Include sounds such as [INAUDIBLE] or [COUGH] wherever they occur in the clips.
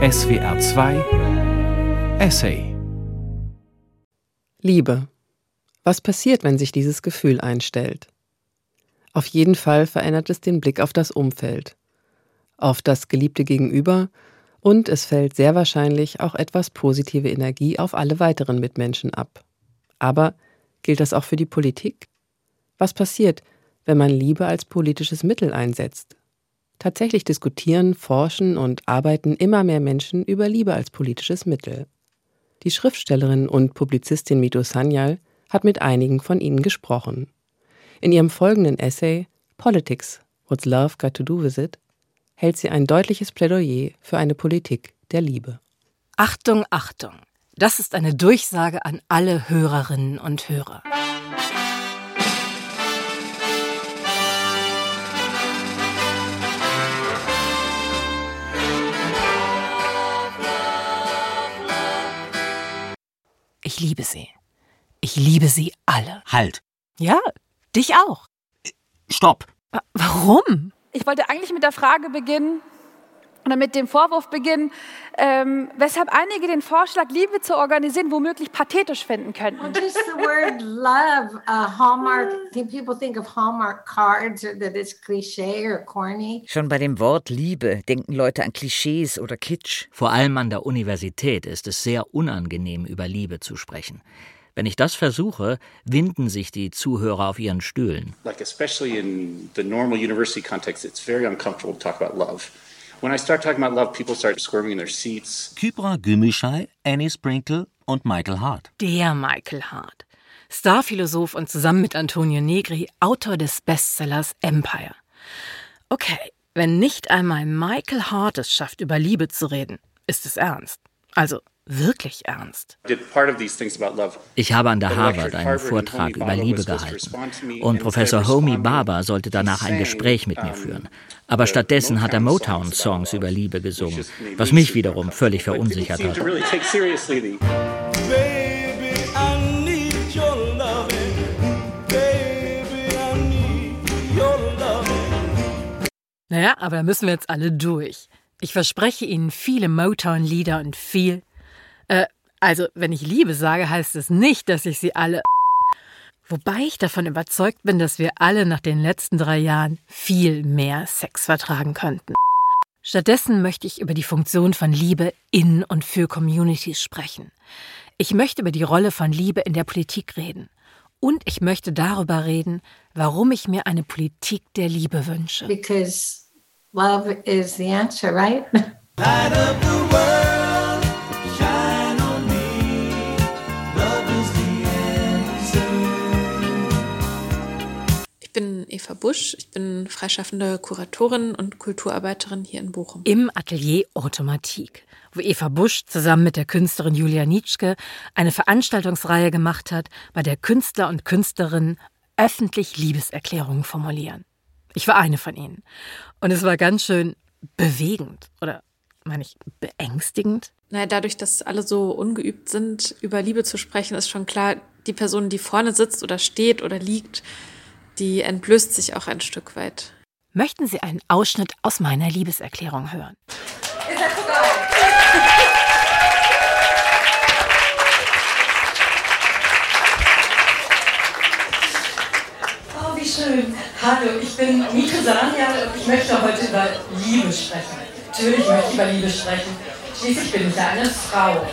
SWR 2 Essay Liebe. Was passiert, wenn sich dieses Gefühl einstellt? Auf jeden Fall verändert es den Blick auf das Umfeld, auf das geliebte Gegenüber und es fällt sehr wahrscheinlich auch etwas positive Energie auf alle weiteren Mitmenschen ab. Aber gilt das auch für die Politik? Was passiert, wenn man Liebe als politisches Mittel einsetzt? Tatsächlich diskutieren, forschen und arbeiten immer mehr Menschen über Liebe als politisches Mittel. Die Schriftstellerin und Publizistin Mito Sanyal hat mit einigen von ihnen gesprochen. In ihrem folgenden Essay Politics, What's Love Got to Do With It, hält sie ein deutliches Plädoyer für eine Politik der Liebe. Achtung, Achtung! Das ist eine Durchsage an alle Hörerinnen und Hörer. Ich liebe sie. Ich liebe sie alle. Halt. Ja, dich auch. Stopp. Warum? Ich wollte eigentlich mit der Frage beginnen oder mit dem Vorwurf beginnen, ähm, weshalb einige den Vorschlag, Liebe zu organisieren, womöglich pathetisch finden könnten. Well, just the word love, uh, Hallmark. Think people think of Hallmark cards or that it's cliché or corny. Schon bei dem Wort Liebe denken Leute an Klischees oder Kitsch. Vor allem an der Universität ist es sehr unangenehm, über Liebe zu sprechen. Wenn ich das versuche, winden sich die Zuhörer auf ihren Stühlen. Like especially in the normal university context, it's very uncomfortable to talk about love. When I start talking about love, people start squirming in their seats. Kybra Gümüşay, Annie Sprinkle und Michael Hart. Der Michael Hart. Starphilosoph und zusammen mit Antonio Negri Autor des Bestsellers Empire. Okay, wenn nicht einmal Michael Hart es schafft, über Liebe zu reden, ist es ernst. Also wirklich ernst. Ich habe an der Harvard einen Vortrag über Liebe gehalten und Professor Homi Baba sollte danach ein Gespräch mit mir führen. Aber stattdessen hat er Motown-Songs über Liebe gesungen, was mich wiederum völlig verunsichert hat. Naja, aber da müssen wir jetzt alle durch. Ich verspreche Ihnen viele Motown-Lieder und viel. Äh, also, wenn ich Liebe sage, heißt es nicht, dass ich sie alle. [LAUGHS] Wobei ich davon überzeugt bin, dass wir alle nach den letzten drei Jahren viel mehr Sex vertragen könnten. Stattdessen möchte ich über die Funktion von Liebe in und für Communities sprechen. Ich möchte über die Rolle von Liebe in der Politik reden. Und ich möchte darüber reden, warum ich mir eine Politik der Liebe wünsche. Because love is the answer, right? Light up the world, Eva Busch, ich bin freischaffende Kuratorin und Kulturarbeiterin hier in Bochum. Im Atelier Automatik, wo Eva Busch zusammen mit der Künstlerin Julia Nitschke eine Veranstaltungsreihe gemacht hat, bei der Künstler und Künstlerinnen öffentlich Liebeserklärungen formulieren. Ich war eine von ihnen. Und es war ganz schön bewegend oder meine ich beängstigend. Naja, dadurch, dass alle so ungeübt sind, über Liebe zu sprechen, ist schon klar, die Person, die vorne sitzt oder steht oder liegt, die entblößt sich auch ein Stück weit. Möchten Sie einen Ausschnitt aus meiner Liebeserklärung hören? Ist das so? Oh, wie schön. Hallo, ich bin Mika Sanyal und ich möchte heute über Liebe sprechen. Natürlich möchte ich über Liebe sprechen. Schließlich bin ich ja eine Frau.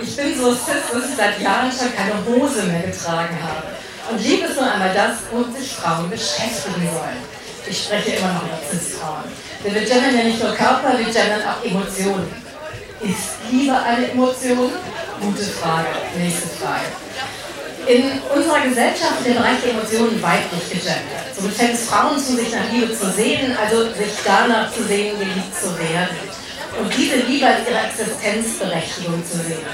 Ich bin so cis, dass ich seit Jahren schon keine Hose mehr getragen habe. Und Liebe ist nur einmal das, womit sich Frauen beschäftigen sollen. Ich spreche immer noch über Cis-Frauen. Denn wir gendern ja nicht nur Körper, wir gendern auch Emotionen. Ist Liebe eine Emotion? Gute Frage. Nächste Frage. In unserer Gesellschaft wird der Bereich der Emotionen weiblich gegendert. So befinden es Frauen zu, sich nach Liebe zu sehen, also sich danach zu sehen, geliebt zu werden. Und diese Liebe als ihre Existenzberechtigung zu sehen.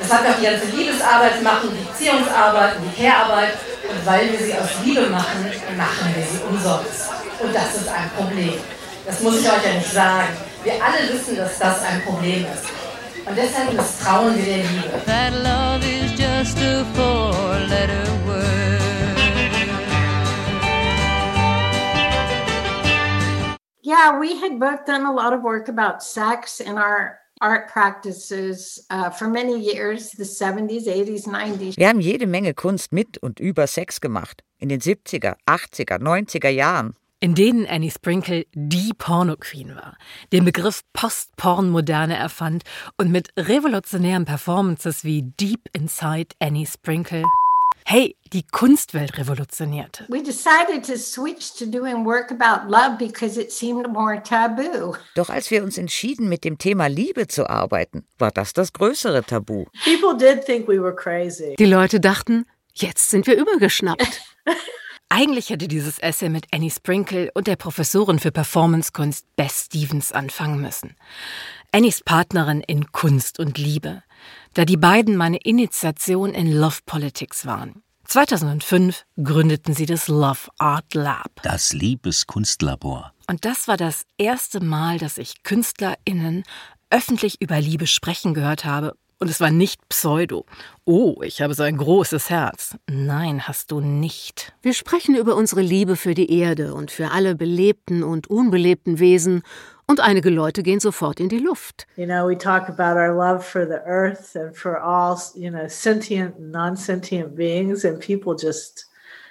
Deshalb auch die ganze Liebesarbeit machen, die Beziehungsarbeit, die Care-Arbeit. Und weil wir sie aus Liebe machen, machen wir sie umsonst. Und das ist ein Problem. Das muss ich euch ja nicht sagen. Wir alle wissen, dass das ein Problem ist. Und deshalb misstrauen wir der Liebe. That love is just a four-letter word. Yeah, we had both done a lot of work about sex in our art practices uh, for many years, the 70s, 80s, 90s. Wir haben jede Menge Kunst mit und über Sex gemacht. In den 70er, 80er, 90er Jahren. In denen Annie Sprinkle die Porno-Queen war, den Begriff Post-Porn-Moderne erfand und mit revolutionären Performances wie Deep Inside Annie Sprinkle hey, die Kunstwelt revolutionierte. We decided to switch to doing work about love because it seemed more taboo. Doch als wir uns entschieden, mit dem Thema Liebe zu arbeiten, war das das größere Tabu. People did think we were crazy. Die Leute dachten, jetzt sind wir übergeschnappt. [LAUGHS] Eigentlich hätte dieses Essay mit Annie Sprinkle und der Professorin für Performancekunst Bess Stevens anfangen müssen. Annies Partnerin in Kunst und Liebe da die beiden meine Initiation in Love Politics waren. 2005 gründeten sie das Love Art Lab. Das Liebeskunstlabor. Und das war das erste Mal, dass ich KünstlerInnen öffentlich über Liebe sprechen gehört habe. Und es war nicht Pseudo. Oh, ich habe so ein großes Herz. Nein, hast du nicht. Wir sprechen über unsere Liebe für die Erde und für alle belebten und unbelebten Wesen und einige Leute gehen sofort in die Luft. You know, we talk about our love for the earth and for all, you know, sentient and non-sentient beings and people just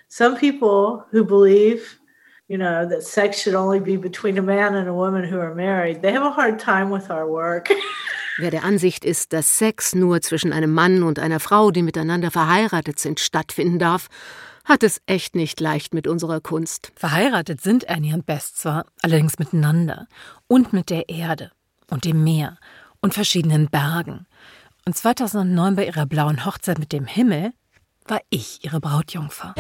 some people who believe you know that sex should only be between a man and a woman who are married they have a hard time with our work [LAUGHS] Wer der Ansicht ist, dass Sex nur zwischen einem Mann und einer Frau, die miteinander verheiratet sind, stattfinden darf, hat es echt nicht leicht mit unserer Kunst. Verheiratet sind Annie und Bess zwar, allerdings miteinander und mit der Erde und dem Meer und verschiedenen Bergen. Und 2009 bei ihrer blauen Hochzeit mit dem Himmel war ich ihre Brautjungfer.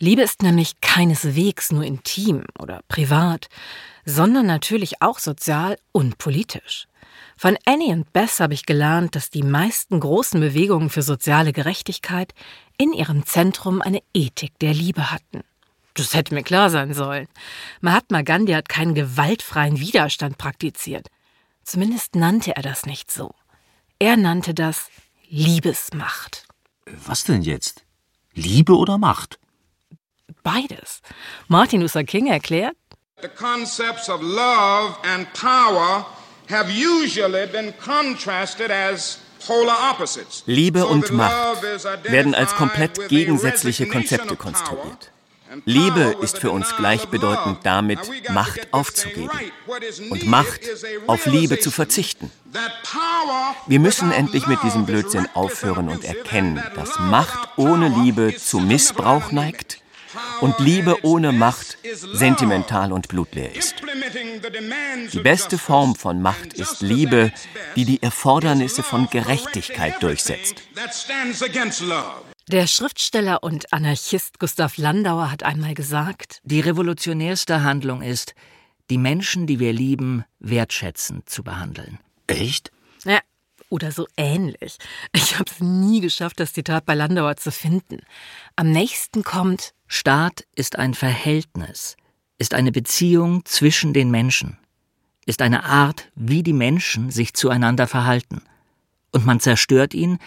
Liebe ist nämlich keineswegs nur intim oder privat, sondern natürlich auch sozial und politisch. Von Annie und Bess habe ich gelernt, dass die meisten großen Bewegungen für soziale Gerechtigkeit in ihrem Zentrum eine Ethik der Liebe hatten. Das hätte mir klar sein sollen. Mahatma Gandhi hat keinen gewaltfreien Widerstand praktiziert. Zumindest nannte er das nicht so. Er nannte das Liebesmacht. Was denn jetzt? Liebe oder Macht? Beides. Martin Luther King erklärt, The concepts of love and power Liebe und Macht werden als komplett gegensätzliche Konzepte konstruiert. Liebe ist für uns gleichbedeutend damit, Macht aufzugeben und Macht auf Liebe zu verzichten. Wir müssen endlich mit diesem Blödsinn aufhören und erkennen, dass Macht ohne Liebe zu Missbrauch neigt und Liebe ohne Macht sentimental und blutleer ist. Die beste Form von Macht ist Liebe, die die Erfordernisse von Gerechtigkeit durchsetzt. Der Schriftsteller und Anarchist Gustav Landauer hat einmal gesagt, die revolutionärste Handlung ist, die Menschen, die wir lieben, wertschätzend zu behandeln. Echt? Ja, oder so ähnlich. Ich habe es nie geschafft, das Zitat bei Landauer zu finden. Am nächsten kommt Staat ist ein Verhältnis, ist eine Beziehung zwischen den Menschen, ist eine Art, wie die Menschen sich zueinander verhalten. Und man zerstört ihn,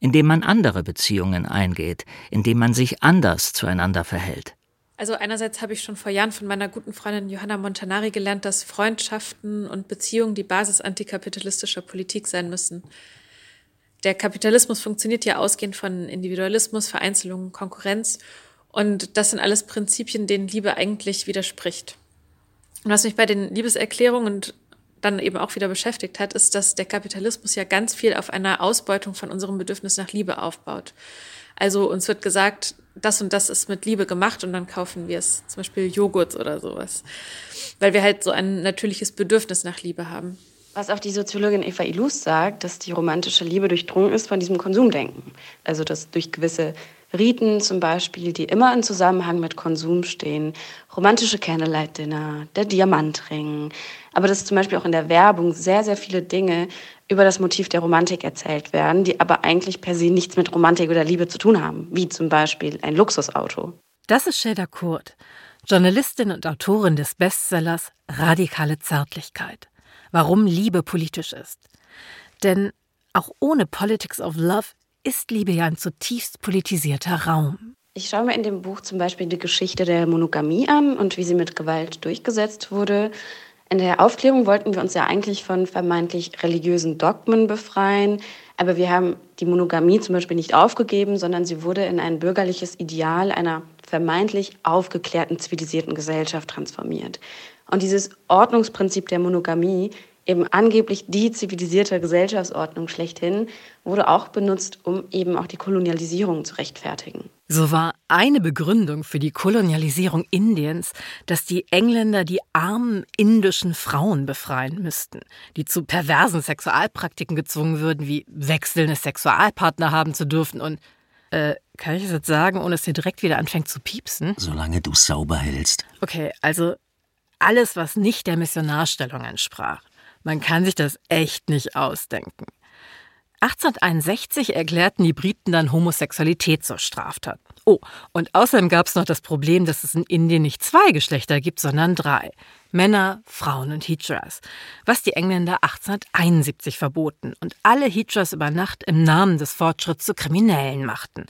indem man andere Beziehungen eingeht, indem man sich anders zueinander verhält. Also einerseits habe ich schon vor Jahren von meiner guten Freundin Johanna Montanari gelernt, dass Freundschaften und Beziehungen die Basis antikapitalistischer Politik sein müssen. Der Kapitalismus funktioniert ja ausgehend von Individualismus, Vereinzelung, Konkurrenz und das sind alles Prinzipien, denen Liebe eigentlich widerspricht. Und was mich bei den Liebeserklärungen und dann eben auch wieder beschäftigt hat, ist, dass der Kapitalismus ja ganz viel auf einer Ausbeutung von unserem Bedürfnis nach Liebe aufbaut. Also uns wird gesagt, das und das ist mit Liebe gemacht und dann kaufen wir es, zum Beispiel Joghurt oder sowas, weil wir halt so ein natürliches Bedürfnis nach Liebe haben. Was auch die Soziologin Eva Ilus sagt, dass die romantische Liebe durchdrungen ist von diesem Konsumdenken. Also dass durch gewisse Riten zum Beispiel, die immer in Zusammenhang mit Konsum stehen, romantische Candlelight-Dinner, der Diamantring, aber dass zum Beispiel auch in der Werbung sehr, sehr viele Dinge über das Motiv der Romantik erzählt werden, die aber eigentlich per se nichts mit Romantik oder Liebe zu tun haben, wie zum Beispiel ein Luxusauto. Das ist Shelda Kurt, Journalistin und Autorin des Bestsellers Radikale Zärtlichkeit. Warum Liebe politisch ist. Denn auch ohne Politics of Love ist Liebe ja ein zutiefst politisierter Raum. Ich schaue mir in dem Buch zum Beispiel die Geschichte der Monogamie an und wie sie mit Gewalt durchgesetzt wurde. In der Aufklärung wollten wir uns ja eigentlich von vermeintlich religiösen Dogmen befreien, aber wir haben die Monogamie zum Beispiel nicht aufgegeben, sondern sie wurde in ein bürgerliches Ideal einer vermeintlich aufgeklärten, zivilisierten Gesellschaft transformiert. Und dieses Ordnungsprinzip der Monogamie eben angeblich die zivilisierte Gesellschaftsordnung schlechthin, wurde auch benutzt, um eben auch die Kolonialisierung zu rechtfertigen. So war eine Begründung für die Kolonialisierung Indiens, dass die Engländer die armen indischen Frauen befreien müssten, die zu perversen Sexualpraktiken gezwungen würden, wie wechselnde Sexualpartner haben zu dürfen und äh, kann ich das jetzt sagen, ohne dass ihr direkt wieder anfängt zu piepsen? Solange du sauber hältst. Okay, also alles, was nicht der Missionarstellung entsprach. Man kann sich das echt nicht ausdenken. 1861 erklärten die Briten dann Homosexualität zur Straftat. Oh, und außerdem gab es noch das Problem, dass es in Indien nicht zwei Geschlechter gibt, sondern drei. Männer, Frauen und Hijras. Was die Engländer 1871 verboten und alle Hijras über Nacht im Namen des Fortschritts zu Kriminellen machten.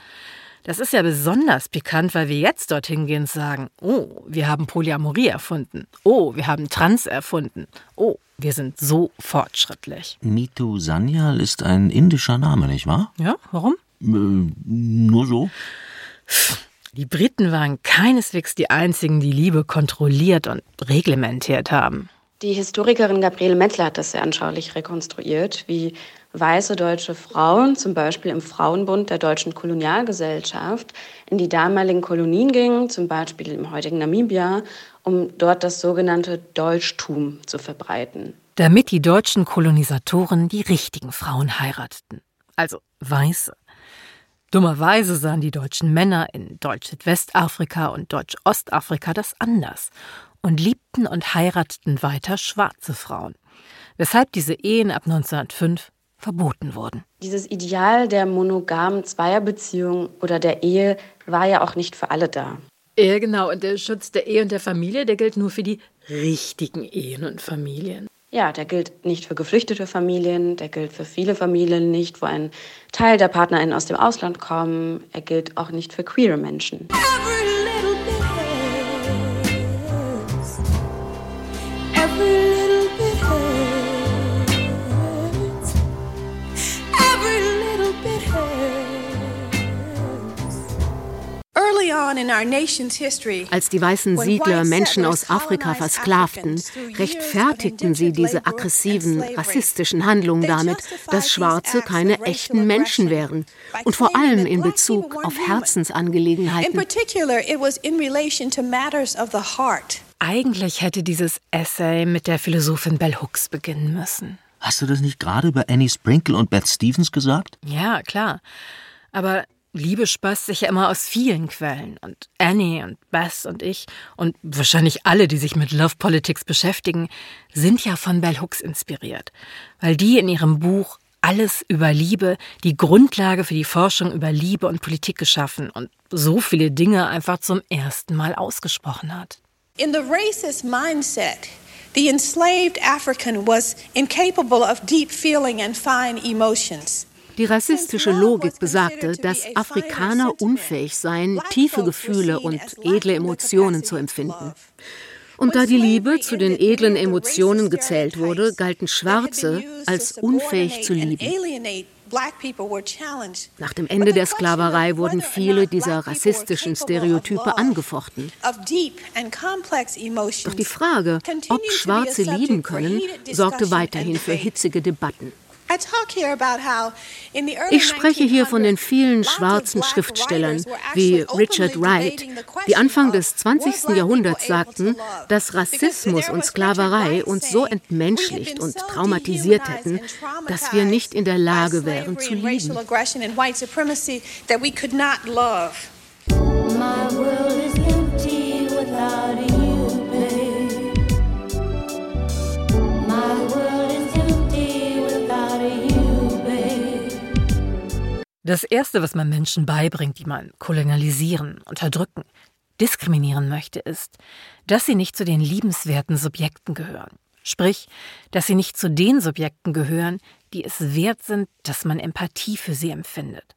Das ist ja besonders pikant, weil wir jetzt dorthin gehen und sagen, oh, wir haben Polyamorie erfunden. Oh, wir haben Trans erfunden. Oh, wir sind so fortschrittlich. Mitu Sanyal ist ein indischer Name, nicht wahr? Ja, warum? Äh, nur so. Die Briten waren keineswegs die einzigen, die Liebe kontrolliert und reglementiert haben. Die Historikerin Gabriele Mettler hat das sehr anschaulich rekonstruiert, wie weiße deutsche Frauen, zum Beispiel im Frauenbund der deutschen Kolonialgesellschaft, in die damaligen Kolonien gingen, zum Beispiel im heutigen Namibia, um dort das sogenannte Deutschtum zu verbreiten. Damit die deutschen Kolonisatoren die richtigen Frauen heirateten, also weiße. Dummerweise sahen die deutschen Männer in Deutsch-Westafrika und Deutsch-Ostafrika das anders und liebten und heirateten weiter schwarze Frauen, weshalb diese Ehen ab 1905 verboten wurden. Dieses Ideal der monogamen Zweierbeziehung oder der Ehe war ja auch nicht für alle da. Ja, genau. Und der Schutz der Ehe und der Familie, der gilt nur für die richtigen Ehen und Familien. Ja, der gilt nicht für geflüchtete Familien, der gilt für viele Familien nicht, wo ein Teil der PartnerInnen aus dem Ausland kommen. Er gilt auch nicht für queere Menschen. Als die weißen Siedler Menschen aus Afrika versklavten, rechtfertigten sie diese aggressiven, rassistischen Handlungen damit, dass Schwarze keine echten Menschen wären und vor allem in Bezug auf Herzensangelegenheiten. Eigentlich hätte dieses Essay mit der Philosophin Bell Hooks beginnen müssen. Hast du das nicht gerade über Annie Sprinkle und Beth Stevens gesagt? Ja, klar. Aber Liebe speist sich ja immer aus vielen Quellen. Und Annie und Bess und ich und wahrscheinlich alle, die sich mit Love Politics beschäftigen, sind ja von Bell Hooks inspiriert. Weil die in ihrem Buch Alles über Liebe die Grundlage für die Forschung über Liebe und Politik geschaffen und so viele Dinge einfach zum ersten Mal ausgesprochen hat. In the racist mindset, the enslaved African was incapable of deep feeling and fine emotions. Die rassistische Logik besagte, dass Afrikaner unfähig seien, tiefe Gefühle und edle Emotionen zu empfinden. Und da die Liebe zu den edlen Emotionen gezählt wurde, galten Schwarze als unfähig zu lieben. Nach dem Ende der Sklaverei wurden viele dieser rassistischen Stereotype angefochten. Doch die Frage, ob Schwarze lieben können, sorgte weiterhin für hitzige Debatten. Ich spreche hier von den vielen schwarzen Schriftstellern wie Richard Wright, die Anfang des 20. Jahrhunderts sagten, dass Rassismus und Sklaverei uns so entmenschlicht und traumatisiert hätten, dass wir nicht in der Lage wären zu lieben. My world is empty without you. Das Erste, was man Menschen beibringt, die man kolonialisieren, unterdrücken, diskriminieren möchte, ist, dass sie nicht zu den liebenswerten Subjekten gehören. Sprich, dass sie nicht zu den Subjekten gehören, die es wert sind, dass man Empathie für sie empfindet.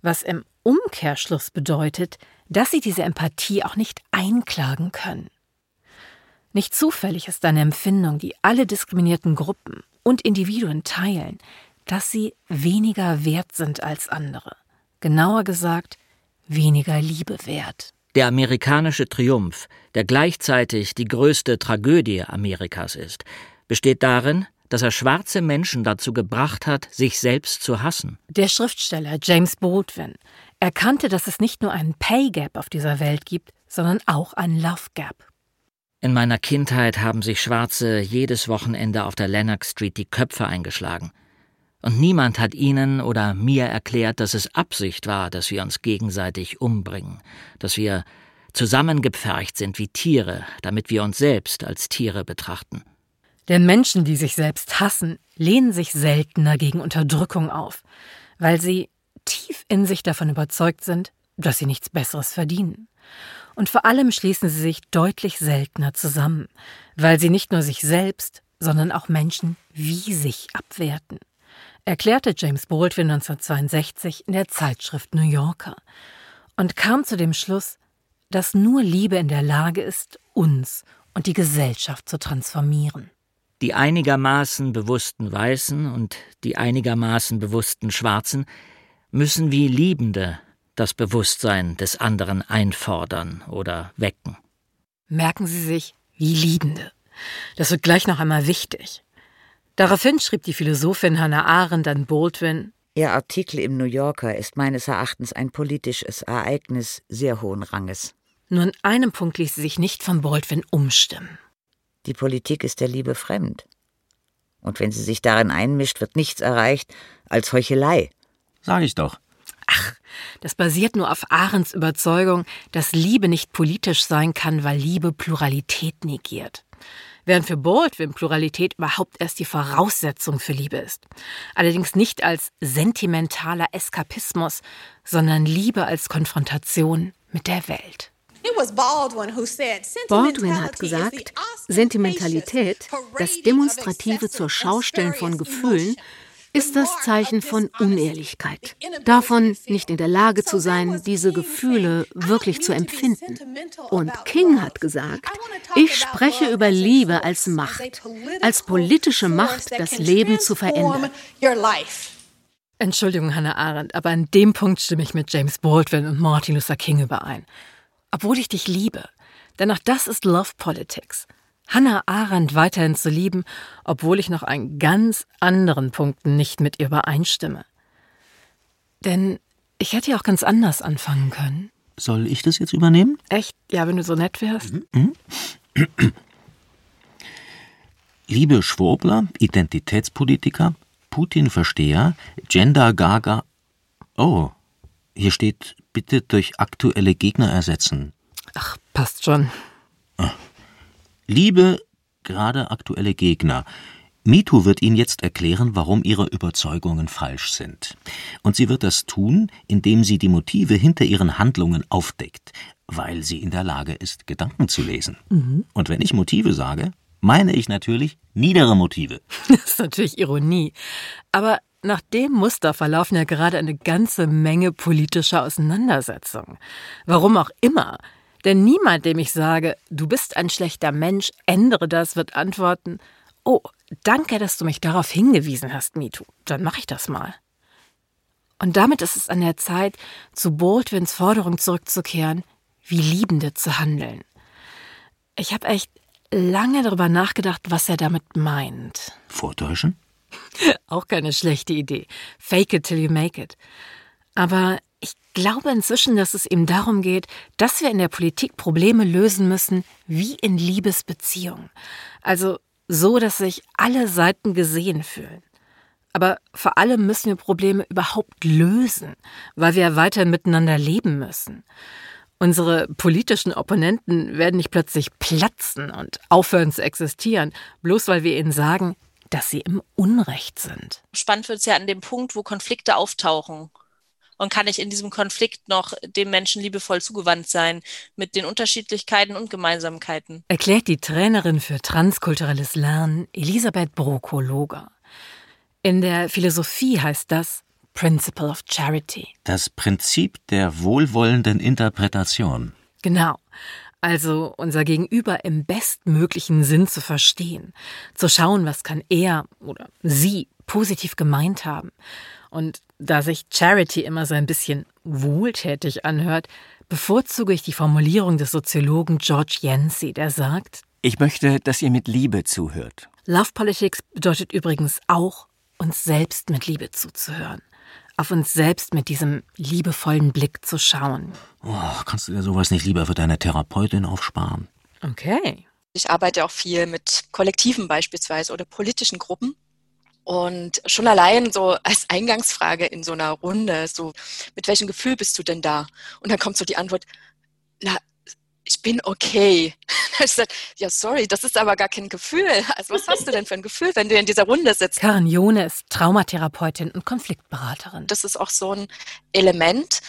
Was im Umkehrschluss bedeutet, dass sie diese Empathie auch nicht einklagen können. Nicht zufällig ist eine Empfindung, die alle diskriminierten Gruppen und Individuen teilen, dass sie weniger wert sind als andere. Genauer gesagt, weniger Liebe wert. Der amerikanische Triumph, der gleichzeitig die größte Tragödie Amerikas ist, besteht darin, dass er schwarze Menschen dazu gebracht hat, sich selbst zu hassen. Der Schriftsteller James Baldwin erkannte, dass es nicht nur einen Pay Gap auf dieser Welt gibt, sondern auch einen Love Gap. In meiner Kindheit haben sich Schwarze jedes Wochenende auf der Lennox Street die Köpfe eingeschlagen. Und niemand hat ihnen oder mir erklärt, dass es Absicht war, dass wir uns gegenseitig umbringen, dass wir zusammengepfercht sind wie Tiere, damit wir uns selbst als Tiere betrachten. Denn Menschen, die sich selbst hassen, lehnen sich seltener gegen Unterdrückung auf, weil sie tief in sich davon überzeugt sind, dass sie nichts Besseres verdienen. Und vor allem schließen sie sich deutlich seltener zusammen, weil sie nicht nur sich selbst, sondern auch Menschen wie sich abwerten erklärte James Baldwin 1962 in der Zeitschrift New Yorker und kam zu dem Schluss, dass nur Liebe in der Lage ist, uns und die Gesellschaft zu transformieren. Die einigermaßen bewussten Weißen und die einigermaßen bewussten Schwarzen müssen wie Liebende das Bewusstsein des anderen einfordern oder wecken. Merken Sie sich, wie Liebende. Das wird gleich noch einmal wichtig. Daraufhin schrieb die Philosophin Hannah Arendt an Baldwin, Ihr Artikel im New Yorker ist meines Erachtens ein politisches Ereignis sehr hohen Ranges. Nur in einem Punkt ließ sie sich nicht von Baldwin umstimmen. Die Politik ist der Liebe fremd. Und wenn sie sich darin einmischt, wird nichts erreicht als Heuchelei. Sag ich doch. Ach, das basiert nur auf Arends Überzeugung, dass Liebe nicht politisch sein kann, weil Liebe Pluralität negiert während für Baldwin Pluralität überhaupt erst die Voraussetzung für Liebe ist. Allerdings nicht als sentimentaler Eskapismus, sondern Liebe als Konfrontation mit der Welt. Baldwin hat gesagt, Sentimentalität, das demonstrative zur Schaustellen von Gefühlen, ist das Zeichen von Unehrlichkeit. Davon nicht in der Lage zu sein, diese Gefühle wirklich zu empfinden. Und King hat gesagt, ich spreche über Liebe als Macht, als politische Macht, das Leben zu verändern. Entschuldigung, Hannah Arendt, aber an dem Punkt stimme ich mit James Baldwin und Martin Luther King überein. Obwohl ich dich liebe. Denn auch das ist Love Politics. Hannah Arendt weiterhin zu lieben, obwohl ich noch an ganz anderen Punkten nicht mit ihr übereinstimme. Denn ich hätte ja auch ganz anders anfangen können. Soll ich das jetzt übernehmen? Echt? Ja, wenn du so nett wärst. Mhm. [CLEARS THROAT] Liebe Schwurbler, Identitätspolitiker, Putin-Versteher, Gender-Gaga. Oh, hier steht bitte durch aktuelle Gegner ersetzen. Ach, passt schon. Liebe, gerade aktuelle Gegner, MeToo wird Ihnen jetzt erklären, warum Ihre Überzeugungen falsch sind. Und sie wird das tun, indem sie die Motive hinter Ihren Handlungen aufdeckt, weil sie in der Lage ist, Gedanken zu lesen. Mhm. Und wenn ich Motive sage, meine ich natürlich niedere Motive. [LAUGHS] Das ist natürlich Ironie. Aber nach dem Muster verlaufen ja gerade eine ganze Menge politischer Auseinandersetzungen. Warum auch immer. Denn niemand, dem ich sage, du bist ein schlechter Mensch, ändere das, wird antworten, oh, danke, dass du mich darauf hingewiesen hast, MeToo. Dann mache ich das mal. Und damit ist es an der Zeit, zu Baldwins Forderung zurückzukehren, wie Liebende zu handeln. Ich habe echt lange darüber nachgedacht, was er damit meint. Vortäuschen? [LAUGHS] Auch keine schlechte Idee. Fake it till you make it. Aber ich glaube inzwischen, dass es ihm darum geht, dass wir in der Politik Probleme lösen müssen, wie in Liebesbeziehungen. Also so, dass sich alle Seiten gesehen fühlen. Aber vor allem müssen wir Probleme überhaupt lösen, weil wir weiter miteinander leben müssen. Unsere politischen Opponenten werden nicht plötzlich platzen und aufhören zu existieren, bloß weil wir ihnen sagen, dass sie im Unrecht sind. Spannend wird es ja an dem Punkt, wo Konflikte auftauchen und kann ich in diesem Konflikt noch dem Menschen liebevoll zugewandt sein mit den Unterschiedlichkeiten und Gemeinsamkeiten. Erklärt die Trainerin für transkulturelles Lernen Elisabeth Brokologa. In der Philosophie heißt das Principle of Charity. Das Prinzip der wohlwollenden Interpretation. Genau. Also unser Gegenüber im bestmöglichen Sinn zu verstehen, zu schauen, was kann er oder sie positiv gemeint haben. Und da sich Charity immer so ein bisschen wohltätig anhört, bevorzuge ich die Formulierung des Soziologen George Yancey, der sagt, ich möchte, dass ihr mit Liebe zuhört. Love Politics bedeutet übrigens auch, uns selbst mit Liebe zuzuhören. Auf uns selbst mit diesem liebevollen Blick zu schauen. Oh, kannst du dir sowas nicht lieber für deine Therapeutin aufsparen? Okay. Ich arbeite auch viel mit Kollektiven beispielsweise oder politischen Gruppen. Und schon allein so als Eingangsfrage in so einer Runde, so, mit welchem Gefühl bist du denn da? Und dann kommt so die Antwort, na, ich bin okay. [LAUGHS] ich sage, ja, sorry, das ist aber gar kein Gefühl. Also was hast du denn für ein Gefühl, wenn du in dieser Runde sitzt? Karin Jone ist Traumatherapeutin und Konfliktberaterin. Das ist auch so ein Element,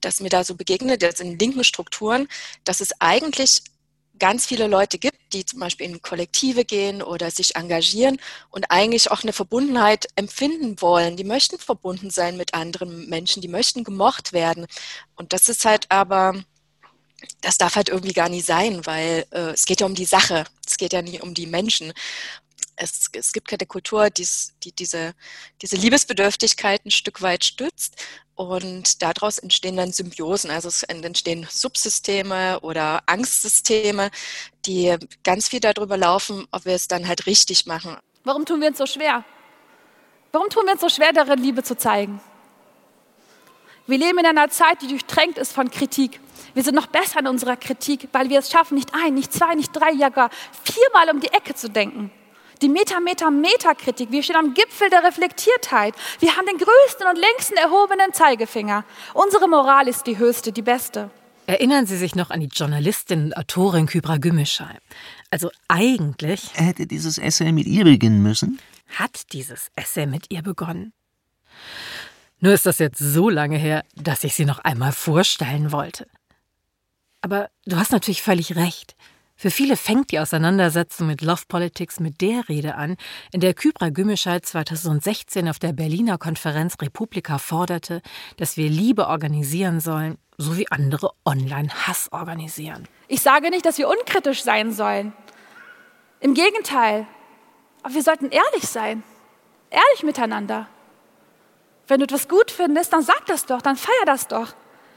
das mir da so begegnet, jetzt in linken Strukturen, dass es eigentlich ganz viele Leute gibt, die zum Beispiel in Kollektive gehen oder sich engagieren und eigentlich auch eine Verbundenheit empfinden wollen. Die möchten verbunden sein mit anderen Menschen, die möchten gemocht werden. Und das ist halt aber, das darf halt irgendwie gar nicht sein, weil äh, es geht ja um die Sache, es geht ja nicht um die Menschen. Es, es gibt keine Kultur, die, die diese, diese Liebesbedürftigkeit ein Stück weit stützt. Und daraus entstehen dann Symbiosen, also es entstehen Subsysteme oder Angstsysteme, die ganz viel darüber laufen, ob wir es dann halt richtig machen. Warum tun wir uns so schwer? Warum tun wir uns so schwer darin, Liebe zu zeigen? Wir leben in einer Zeit, die durchtränkt ist von Kritik. Wir sind noch besser in unserer Kritik, weil wir es schaffen, nicht ein, nicht zwei, nicht drei, ja gar viermal um die Ecke zu denken. Die Meta, Meta, Metakritik. Wir stehen am Gipfel der Reflektiertheit. Wir haben den größten und längsten erhobenen Zeigefinger. Unsere Moral ist die höchste, die beste. Erinnern Sie sich noch an die Journalistin und Autorin Kybra Gümüşay? Also eigentlich hätte dieses Essay mit ihr beginnen müssen. Hat dieses Essay mit ihr begonnen? Nur ist das jetzt so lange her, dass ich sie noch einmal vorstellen wollte. Aber du hast natürlich völlig recht. Für viele fängt die Auseinandersetzung mit Love Politics mit der Rede an, in der Kybra Gümüşay 2016 auf der Berliner Konferenz Republika forderte, dass wir Liebe organisieren sollen, so wie andere Online-Hass organisieren. Ich sage nicht, dass wir unkritisch sein sollen. Im Gegenteil. Aber wir sollten ehrlich sein. Ehrlich miteinander. Wenn du etwas gut findest, dann sag das doch, dann feier das doch.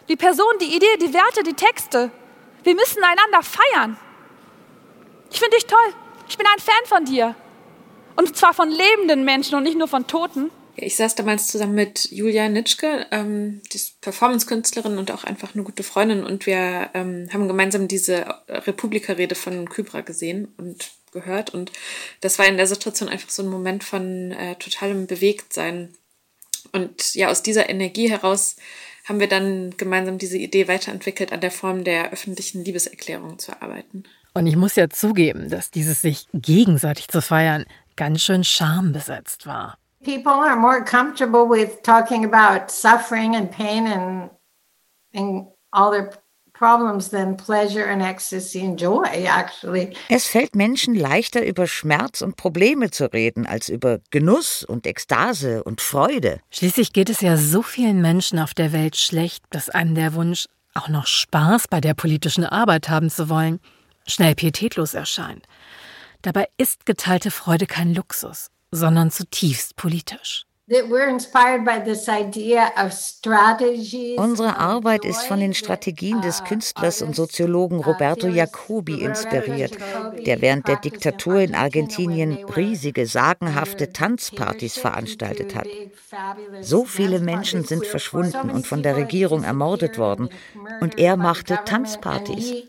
Die Person, die Idee, die Werte, die Texte. Wir müssen einander feiern. Ich finde dich toll. Ich bin ein Fan von dir. Und zwar von lebenden Menschen und nicht nur von Toten. Ich saß damals zusammen mit Julia Nitschke, ähm, die Performance-Künstlerin und auch einfach eine gute Freundin. Und wir ähm, haben gemeinsam diese Republika-Rede von Kybra gesehen und gehört. Und das war in der Situation einfach so ein Moment von äh, totalem Bewegtsein. Und ja, aus dieser Energie heraus haben wir dann gemeinsam diese Idee weiterentwickelt, an der Form der öffentlichen Liebeserklärung zu arbeiten. Und ich muss ja zugeben, dass dieses sich gegenseitig zu feiern ganz schön schambesetzt war. People are more comfortable with talking about suffering and pain and, and all their problems than pleasure and ecstasy and joy, actually. Es fällt Menschen leichter, über Schmerz und Probleme zu reden, als über Genuss und Ekstase und Freude. Schließlich geht es ja so vielen Menschen auf der Welt schlecht, dass einem der Wunsch, auch noch Spaß bei der politischen Arbeit haben zu wollen, schnell pietätlos erscheint. Dabei ist geteilte Freude kein Luxus, sondern zutiefst politisch. Unsere Arbeit ist von den Strategien des Künstlers und Soziologen Roberto Jacobi inspiriert, der während der Diktatur in Argentinien riesige, sagenhafte Tanzpartys veranstaltet hat. So viele Menschen sind verschwunden und von der Regierung ermordet worden, und er machte Tanzpartys.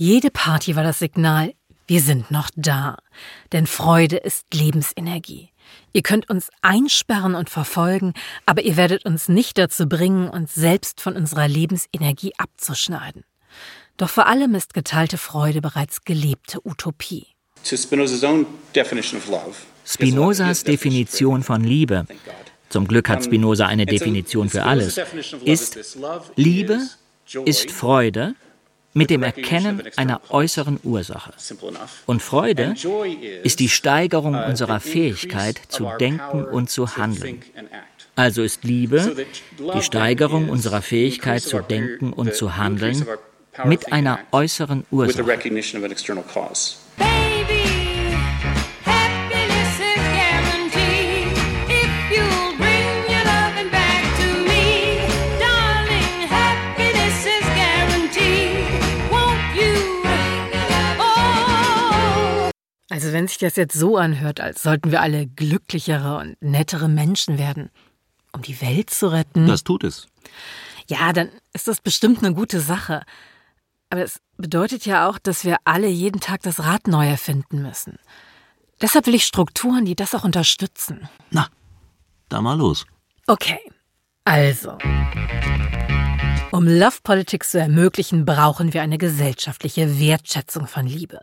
Jede Party war das Signal, wir sind noch da. Denn Freude ist Lebensenergie. Ihr könnt uns einsperren und verfolgen, aber ihr werdet uns nicht dazu bringen, uns selbst von unserer Lebensenergie abzuschneiden. Doch vor allem ist geteilte Freude bereits gelebte Utopie. Spinozas Definition von Liebe, zum Glück hat Spinoza eine Definition für alles, ist Liebe ist Freude, mit dem Erkennen einer äußeren Ursache. Und Freude ist die Steigerung unserer Fähigkeit zu denken und zu handeln. Also ist Liebe die Steigerung unserer Fähigkeit zu denken und zu handeln mit einer äußeren Ursache. Also wenn sich das jetzt so anhört, als sollten wir alle glücklichere und nettere Menschen werden, um die Welt zu retten. Das tut es. Ja, dann ist das bestimmt eine gute Sache. Aber es bedeutet ja auch, dass wir alle jeden Tag das Rad neu erfinden müssen. Deshalb will ich Strukturen, die das auch unterstützen. Na, da mal los. Okay, also. Um Love Politics zu ermöglichen, brauchen wir eine gesellschaftliche Wertschätzung von Liebe.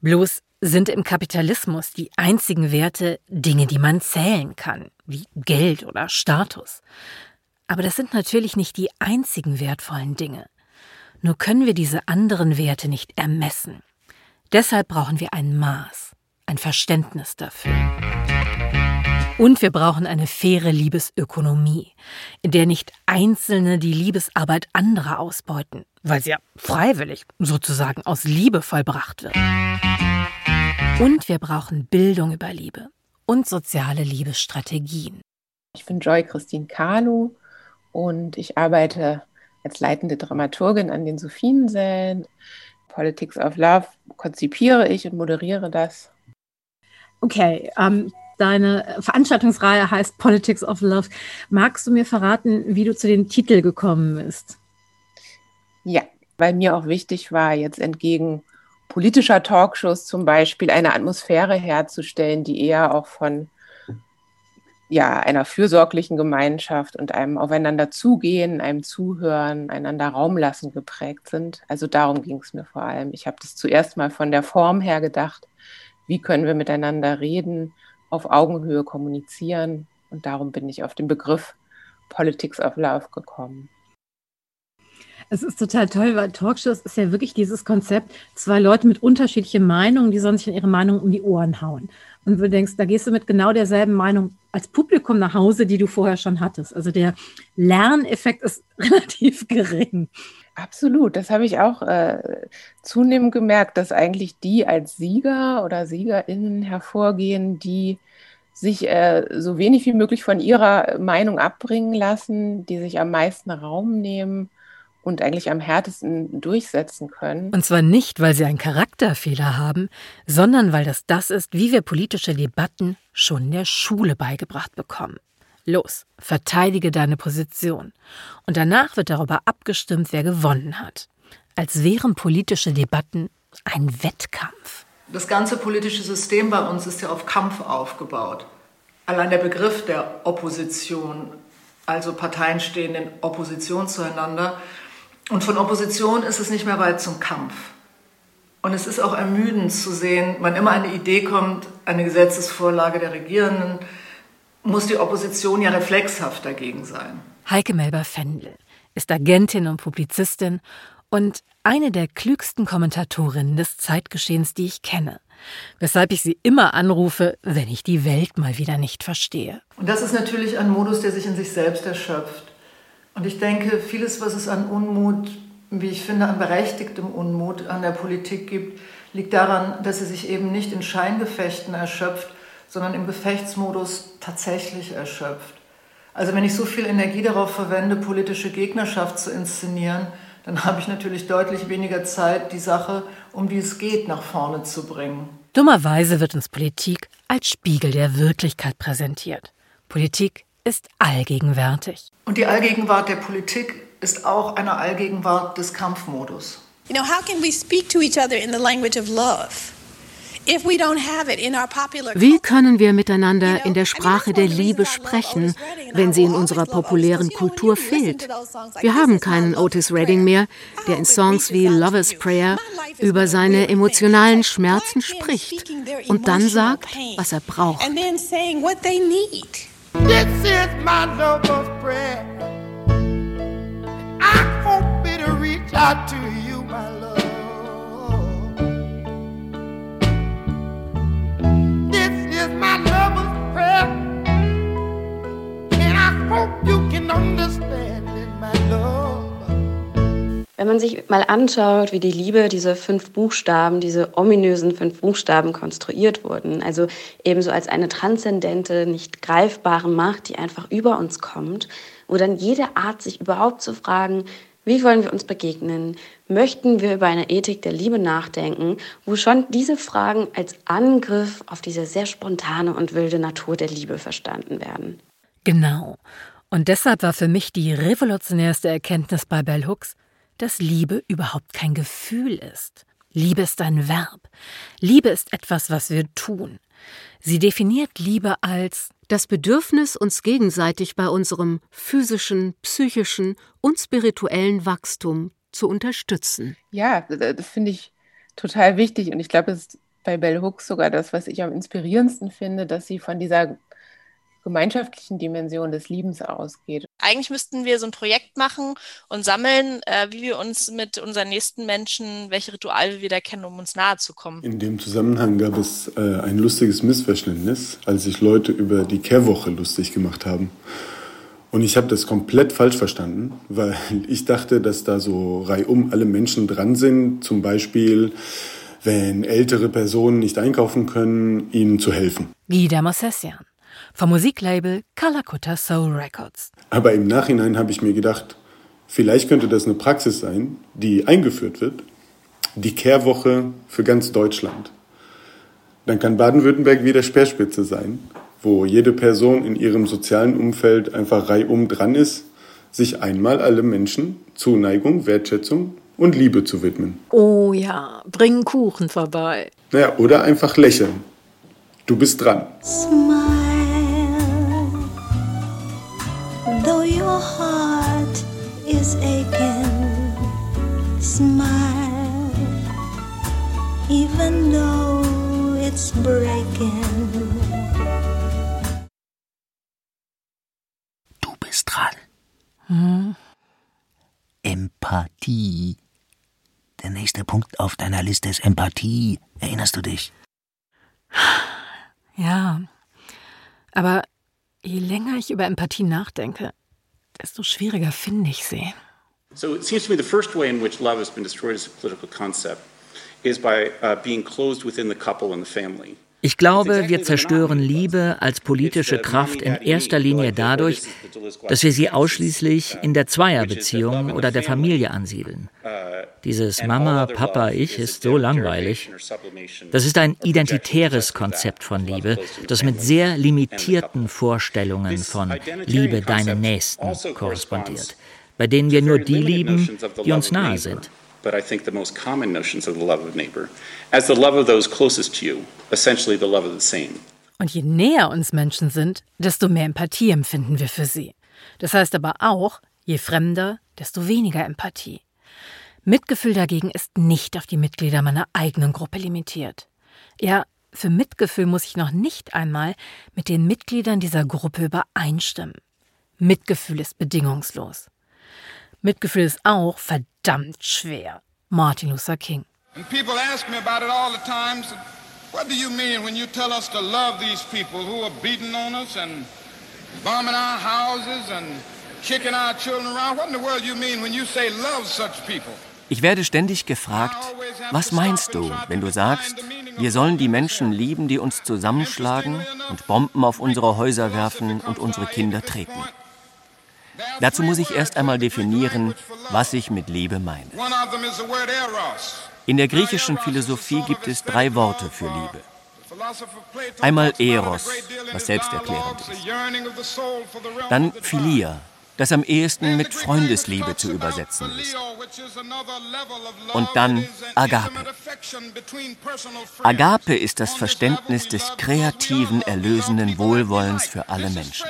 Bloß sind im Kapitalismus die einzigen Werte Dinge, die man zählen kann, wie Geld oder Status. Aber das sind natürlich nicht die einzigen wertvollen Dinge. Nur können wir diese anderen Werte nicht ermessen. Deshalb brauchen wir ein Maß, ein Verständnis dafür. Und wir brauchen eine faire Liebesökonomie, in der nicht Einzelne die Liebesarbeit anderer ausbeuten, weil sie ja freiwillig, sozusagen aus Liebe vollbracht wird. Und wir brauchen Bildung über Liebe und soziale Liebesstrategien. Ich bin Joy Christine Kahlo und ich arbeite als leitende Dramaturgin an den Sophiensälen. Politics of Love konzipiere ich und moderiere das. Okay, ähm, deine Veranstaltungsreihe heißt Politics of Love. Magst du mir verraten, wie du zu dem Titel gekommen bist? Ja, weil mir auch wichtig war, jetzt entgegen politischer Talkshows zum Beispiel eine Atmosphäre herzustellen, die eher auch von ja, einer fürsorglichen Gemeinschaft und einem Aufeinander zugehen, einem Zuhören, einander Raum lassen geprägt sind. Also darum ging es mir vor allem. Ich habe das zuerst mal von der Form her gedacht, wie können wir miteinander reden, auf Augenhöhe kommunizieren. Und darum bin ich auf den Begriff Politics of Love gekommen. Es ist total toll, weil Talkshows ist ja wirklich dieses Konzept, zwei Leute mit unterschiedlichen Meinungen, die in ihre Meinung um die Ohren hauen. Und du denkst, da gehst du mit genau derselben Meinung als Publikum nach Hause, die du vorher schon hattest. Also der Lerneffekt ist [LAUGHS] relativ gering. Absolut, das habe ich auch äh, zunehmend gemerkt, dass eigentlich die als Sieger oder Siegerinnen hervorgehen, die sich äh, so wenig wie möglich von ihrer Meinung abbringen lassen, die sich am meisten Raum nehmen und eigentlich am härtesten durchsetzen können. Und zwar nicht, weil sie einen Charakterfehler haben, sondern weil das das ist, wie wir politische Debatten schon in der Schule beigebracht bekommen. Los, verteidige deine Position. Und danach wird darüber abgestimmt, wer gewonnen hat. Als wären politische Debatten ein Wettkampf. Das ganze politische System bei uns ist ja auf Kampf aufgebaut. Allein der Begriff der Opposition, also Parteien stehen in Opposition zueinander, und von Opposition ist es nicht mehr weit zum Kampf. Und es ist auch ermüdend zu sehen, wann immer eine Idee kommt, eine Gesetzesvorlage der Regierenden, muss die Opposition ja reflexhaft dagegen sein. Heike Melber-Fendel ist Agentin und Publizistin und eine der klügsten Kommentatorinnen des Zeitgeschehens, die ich kenne. Weshalb ich sie immer anrufe, wenn ich die Welt mal wieder nicht verstehe. Und das ist natürlich ein Modus, der sich in sich selbst erschöpft. Und ich denke, vieles, was es an Unmut, wie ich finde, an berechtigtem Unmut an der Politik gibt, liegt daran, dass sie sich eben nicht in Scheingefechten erschöpft, sondern im Gefechtsmodus tatsächlich erschöpft. Also wenn ich so viel Energie darauf verwende, politische Gegnerschaft zu inszenieren, dann [LAUGHS] habe ich natürlich deutlich weniger Zeit, die Sache, um die es geht, nach vorne zu bringen. Dummerweise wird uns Politik als Spiegel der Wirklichkeit präsentiert. Politik ist allgegenwärtig. Und die Allgegenwart der Politik ist auch eine Allgegenwart des Kampfmodus. You know, how can we speak to each other in the language of love? Wie können wir miteinander in der Sprache der Liebe sprechen, wenn sie in unserer populären Kultur fehlt? Wir haben keinen Otis Redding mehr, der in Songs wie Lover's Prayer über seine emotionalen Schmerzen spricht und dann sagt, was er braucht. This is my lover's prayer. I hope it'll reach out to you, my love. This is my lover's prayer. And I hope you can understand it, my love. Wenn man sich mal anschaut, wie die Liebe, diese fünf Buchstaben, diese ominösen fünf Buchstaben konstruiert wurden, also ebenso als eine transzendente, nicht greifbare Macht, die einfach über uns kommt, wo dann jede Art, sich überhaupt zu fragen, wie wollen wir uns begegnen? Möchten wir über eine Ethik der Liebe nachdenken, wo schon diese Fragen als Angriff auf diese sehr spontane und wilde Natur der Liebe verstanden werden? Genau. Und deshalb war für mich die revolutionärste Erkenntnis bei Bell Hooks, dass Liebe überhaupt kein Gefühl ist. Liebe ist ein Verb. Liebe ist etwas, was wir tun. Sie definiert Liebe als das Bedürfnis, uns gegenseitig bei unserem physischen, psychischen und spirituellen Wachstum zu unterstützen. Ja, das finde ich total wichtig und ich glaube, es ist bei Bell Hooks sogar das, was ich am inspirierendsten finde, dass sie von dieser gemeinschaftlichen Dimension des Liebens ausgeht. Eigentlich müssten wir so ein Projekt machen und sammeln, äh, wie wir uns mit unseren nächsten Menschen, welche Rituale wir da kennen, um uns nahe zu kommen. In dem Zusammenhang gab es äh, ein lustiges Missverständnis, als sich Leute über die Kehrwoche lustig gemacht haben. Und ich habe das komplett falsch verstanden, weil [LAUGHS] ich dachte, dass da so reihum alle Menschen dran sind, zum Beispiel wenn ältere Personen nicht einkaufen können, ihnen zu helfen. Guy Damossessian vom Musiklabel Calcutta Soul Records. Aber im Nachhinein habe ich mir gedacht, vielleicht könnte das eine Praxis sein, die eingeführt wird. Die Kehrwoche für ganz Deutschland. Dann kann Baden-Württemberg wieder Speerspitze sein, wo jede Person in ihrem sozialen Umfeld einfach reihum dran ist, sich einmal alle Menschen Zuneigung, Wertschätzung und Liebe zu widmen. Oh ja, bringen Kuchen vorbei. Naja, oder einfach lächeln. Du bist dran. Smile. Is aching, smile, even though it's breaking. Du bist dran. Hm. Empathie. Der nächste Punkt auf deiner Liste ist Empathie. Erinnerst du dich? Ja. Aber Je länger ich über Empathie nachdenke, desto schwieriger finde ich sie. So it seems to me the first way in which love has been destroyed as a political concept is by uh, being closed within the couple and the family. Ich glaube, wir zerstören Liebe als politische Kraft in erster Linie dadurch, dass wir sie ausschließlich in der Zweierbeziehung oder der Familie ansiedeln. Dieses Mama, Papa, ich ist so langweilig. Das ist ein identitäres Konzept von Liebe, das mit sehr limitierten Vorstellungen von Liebe deinen Nächsten korrespondiert, bei denen wir nur die lieben, die uns nahe sind but I think the most common notions of the love of neighbor as the love of those closest to you, essentially the love of the same. Und je näher uns Menschen sind, desto mehr Empathie empfinden wir für sie. Das heißt aber auch, je fremder, desto weniger Empathie. Mitgefühl dagegen ist nicht auf die Mitglieder meiner eigenen Gruppe limitiert. Ja, für Mitgefühl muss ich noch nicht einmal mit den Mitgliedern dieser Gruppe übereinstimmen. Mitgefühl ist bedingungslos. Mitgefühl ist auch verdammt schwer. Martin Luther King. And people ask me about it all the time. So what do you mean when you tell us to love these people who are beating on us and bombing our houses and kicking our children around? What in the world do you mean when you say love such people? Ich werde ständig gefragt, was meinst du, wenn du sagst, wir sollen die Menschen lieben, die uns zusammenschlagen und Bomben auf unsere Häuser werfen und unsere Kinder treten? Dazu muss ich erst einmal definieren, was ich mit Liebe meine. In der griechischen Philosophie gibt es drei Worte für Liebe. Einmal Eros, was selbsterklärend ist. Dann Philia, das am ehesten mit Freundesliebe zu übersetzen ist. Und dann Agape. Agape ist das Verständnis des kreativen, erlösenden Wohlwollens für alle Menschen.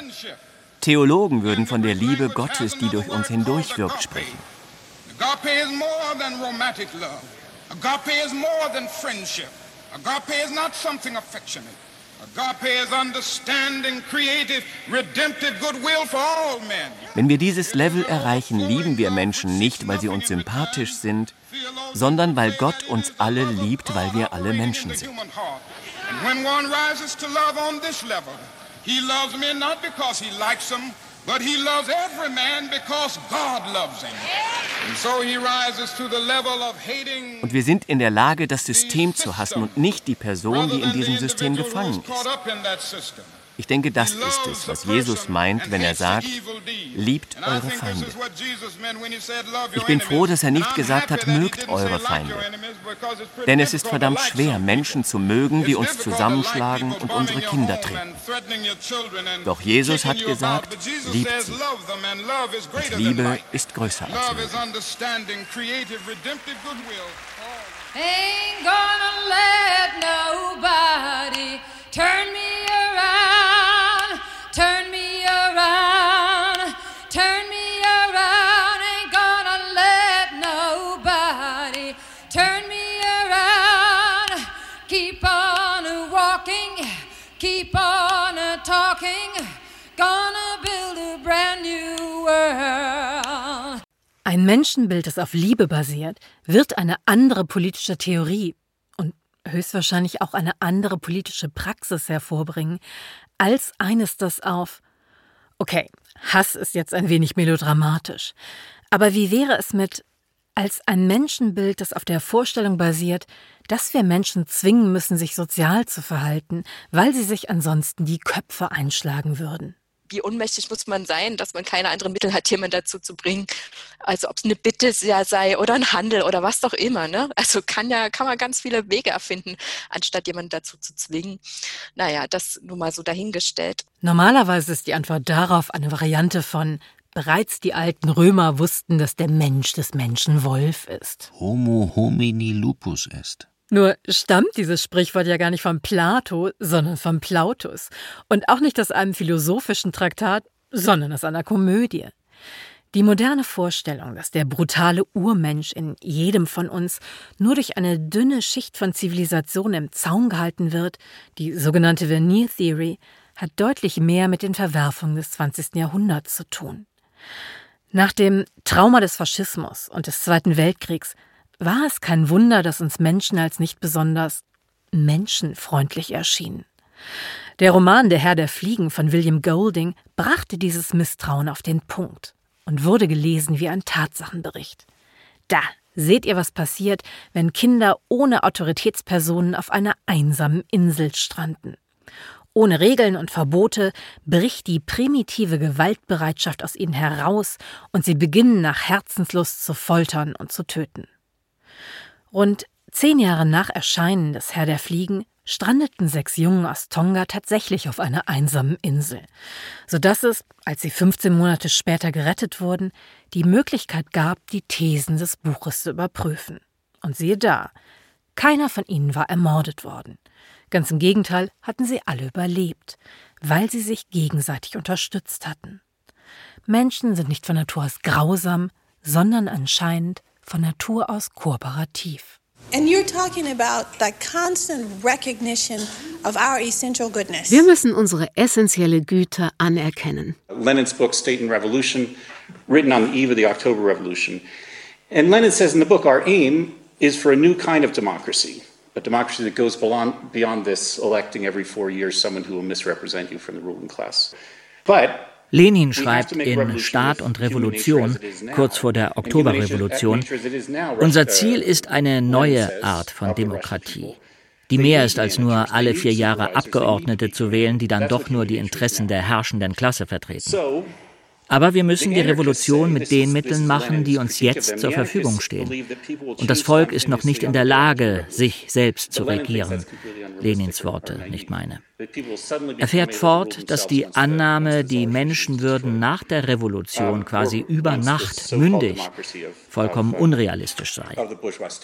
Theologen würden von der Liebe Gottes, die durch uns hindurchwirkt, sprechen. Agape is more than romantic love. Agape is more than friendship. Agape is not something affectionate. Agape is understanding, creative, redemptive goodwill for all men. Wenn wir dieses Level erreichen, lieben wir Menschen nicht, weil sie uns sympathisch sind, sondern weil Gott uns alle liebt, weil wir alle Menschen sind. And when one rises to love on this level, He loves men not because he likes them, but he loves every man because God loves him. Und wir sind in der Lage, das System zu hassen und nicht die Person, die in diesem System gefangen ist. Ich denke, das ist es, was Jesus meint, wenn er sagt, liebt eure Feinde. Ich bin froh, dass er nicht gesagt hat, mögt eure Feinde. Denn es ist verdammt schwer, Menschen zu mögen, die uns zusammenschlagen und unsere Kinder treten. Doch Jesus hat gesagt, liebt sie. Und Liebe ist größer als Liebe. Ain't gonna let nobody turn me around, Ein Menschenbild, das auf Liebe basiert, wird eine andere politische Theorie und höchstwahrscheinlich auch eine andere politische Praxis hervorbringen, als eines, das auf Okay, Hass ist jetzt ein wenig melodramatisch. Aber wie wäre es mit als ein Menschenbild, das auf der Vorstellung basiert, dass wir Menschen zwingen müssen, sich sozial zu verhalten, weil sie sich ansonsten die Köpfe einschlagen würden? Wie ohnmächtig muss man sein, dass man keine anderen Mittel hat, jemanden dazu zu bringen. Also ob es eine Bitte sei oder ein Handel oder was doch immer. Ne? Also kann ja, kann man ganz viele Wege erfinden, anstatt jemanden dazu zu zwingen. Naja, das nur mal so dahingestellt. Normalerweise ist die Antwort darauf eine Variante von Bereits die alten Römer wussten, dass der Mensch des Menschen Wolf ist. Homo homini lupus est. Nur stammt dieses Sprichwort ja gar nicht von Plato, sondern von Plautus. Und auch nicht aus einem philosophischen Traktat, sondern aus einer Komödie. Die moderne Vorstellung, dass der brutale Urmensch in jedem von uns nur durch eine dünne Schicht von Zivilisation im Zaum gehalten wird, die sogenannte Veneer Theory, hat deutlich mehr mit den Verwerfungen des 20. Jahrhunderts zu tun. Nach dem Trauma des Faschismus und des Zweiten Weltkriegs war es kein Wunder, dass uns Menschen als nicht besonders menschenfreundlich erschienen. Der Roman Der Herr der Fliegen von William Golding brachte dieses Misstrauen auf den Punkt und wurde gelesen wie ein Tatsachenbericht. Da seht ihr, was passiert, wenn Kinder ohne Autoritätspersonen auf einer einsamen Insel stranden. Ohne Regeln und Verbote bricht die primitive Gewaltbereitschaft aus ihnen heraus und sie beginnen nach Herzenslust zu foltern und zu töten. Rund zehn Jahre nach Erscheinen des Herr der Fliegen strandeten sechs Jungen aus Tonga tatsächlich auf einer einsamen Insel, sodass es, als sie 15 Monate später gerettet wurden, die Möglichkeit gab, die Thesen des Buches zu überprüfen. Und siehe da, keiner von ihnen war ermordet worden. Ganz im Gegenteil hatten sie alle überlebt, weil sie sich gegenseitig unterstützt hatten. Menschen sind nicht von Natur aus grausam, sondern anscheinend von Natur aus kooperativ. Wir müssen unsere essentielle Güte anerkennen. Lenin's book State and Revolution, written on the eve of the October Revolution. And Lenin says in the book, our aim is for a new kind of democracy, a democracy that goes beyond, beyond this electing every four years someone who will misrepresent you from the ruling class. But Lenin schreibt in Staat und Revolution, kurz vor der Oktoberrevolution, unser Ziel ist eine neue Art von Demokratie, die mehr ist als nur alle vier Jahre Abgeordnete zu wählen, die dann doch nur die Interessen der herrschenden Klasse vertreten. Aber wir müssen die Revolution mit den Mitteln machen, die uns jetzt zur Verfügung stehen. Und das Volk ist noch nicht in der Lage, sich selbst zu regieren. Lenins Worte, nicht meine. Er fährt fort, dass die Annahme, die Menschen würden nach der Revolution quasi über Nacht mündig, vollkommen unrealistisch sei.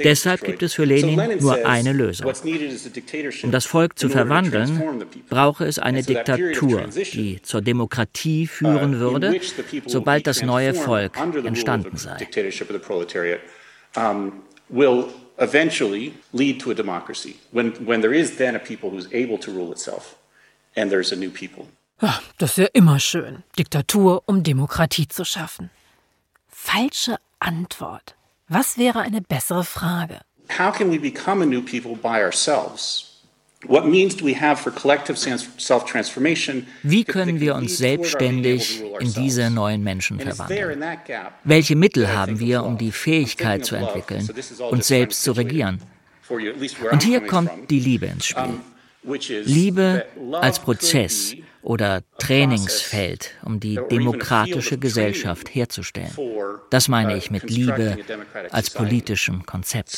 Deshalb gibt es für Lenin nur eine Lösung. Um das Volk zu verwandeln, brauche es eine Diktatur, die zur Demokratie führen würde, sobald das neue Volk entstanden sei eventually lead to a democracy when, when there is then a people who's able to rule itself and there's a new people. Ja, das ist ja immer schön. Diktatur, um Demokratie zu schaffen. Falsche Antwort. Was wäre eine bessere Frage? How can we become a new people by ourselves? Wie können wir uns selbstständig in diese neuen Menschen verwandeln? Welche Mittel haben wir, um die Fähigkeit zu entwickeln, uns selbst zu regieren? Und hier kommt die Liebe ins Spiel. Liebe als Prozess oder Trainingsfeld, um die demokratische Gesellschaft herzustellen. Das meine ich mit Liebe als politischem Konzept.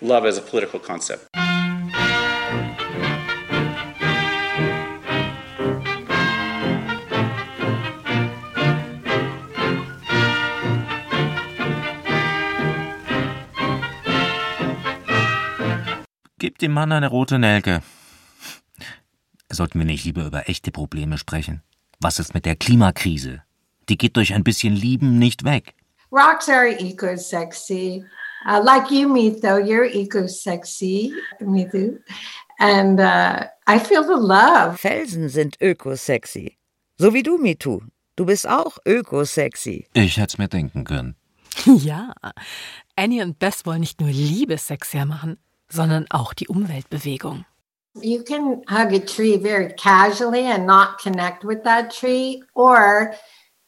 love as a political concept. Gib dem Mann eine rote Nelke. Sollten wir nicht lieber über echte Probleme sprechen? Was ist mit der Klimakrise? Die geht durch ein bisschen Lieben nicht weg. Rocks are eco-sexy. Uh, like you, Mitho, you're eco-sexy, Mithu. And uh, I feel the love. Felsen sind öko-sexy. So wie du, Mitu. Du bist auch öko-sexy. Ich hätte es mir denken können. Ja, Annie und Bess wollen nicht nur Liebessex hermachen, sondern auch die Umweltbewegung. You can hug a tree very casually and not connect with that tree, or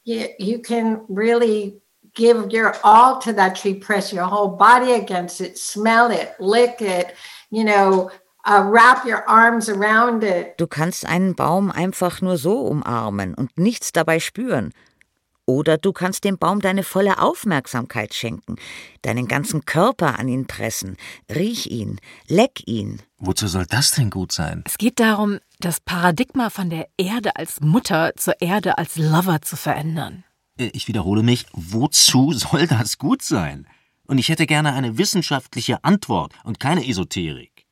you, you can really give your all to that tree, press your whole body against it, smell it, lick it, you know, uh, wrap your arms around it. Du kannst einen Baum einfach nur so umarmen und nichts dabei spüren. Oder du kannst dem Baum deine volle Aufmerksamkeit schenken, deinen ganzen Körper an ihn pressen, riech ihn, leck ihn. Wozu soll das denn gut sein? Es geht darum, das Paradigma von der Erde als Mutter zur Erde als Lover zu verändern. Äh, ich wiederhole mich, wozu soll das gut sein? Und ich hätte gerne eine wissenschaftliche Antwort und keine Esoterik.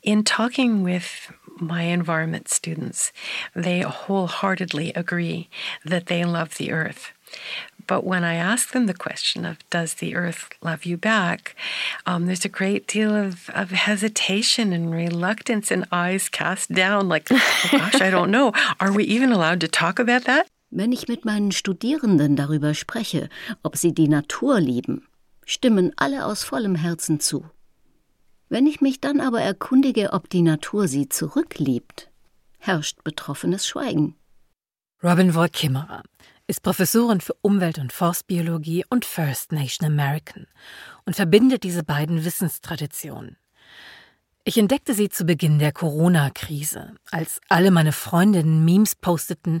In talking with my environment students, they wholeheartedly agree that they love the earth. But when I ask them the question of, does the earth love you back? Um, there's a great deal of, of hesitation and reluctance and eyes cast down, like, oh gosh, I don't know. [LAUGHS] Are we even allowed to talk about that? Wenn ich mit meinen Studierenden darüber spreche, ob sie die Natur lieben, stimmen alle aus vollem Herzen zu. Wenn ich mich dann aber erkundige, ob die Natur sie zurückliebt, herrscht betroffenes Schweigen. Robin Woll-Kimmerer ist Professorin für Umwelt- und Forstbiologie und First Nation American und verbindet diese beiden Wissenstraditionen. Ich entdeckte sie zu Beginn der Corona-Krise, als alle meine Freundinnen Memes posteten,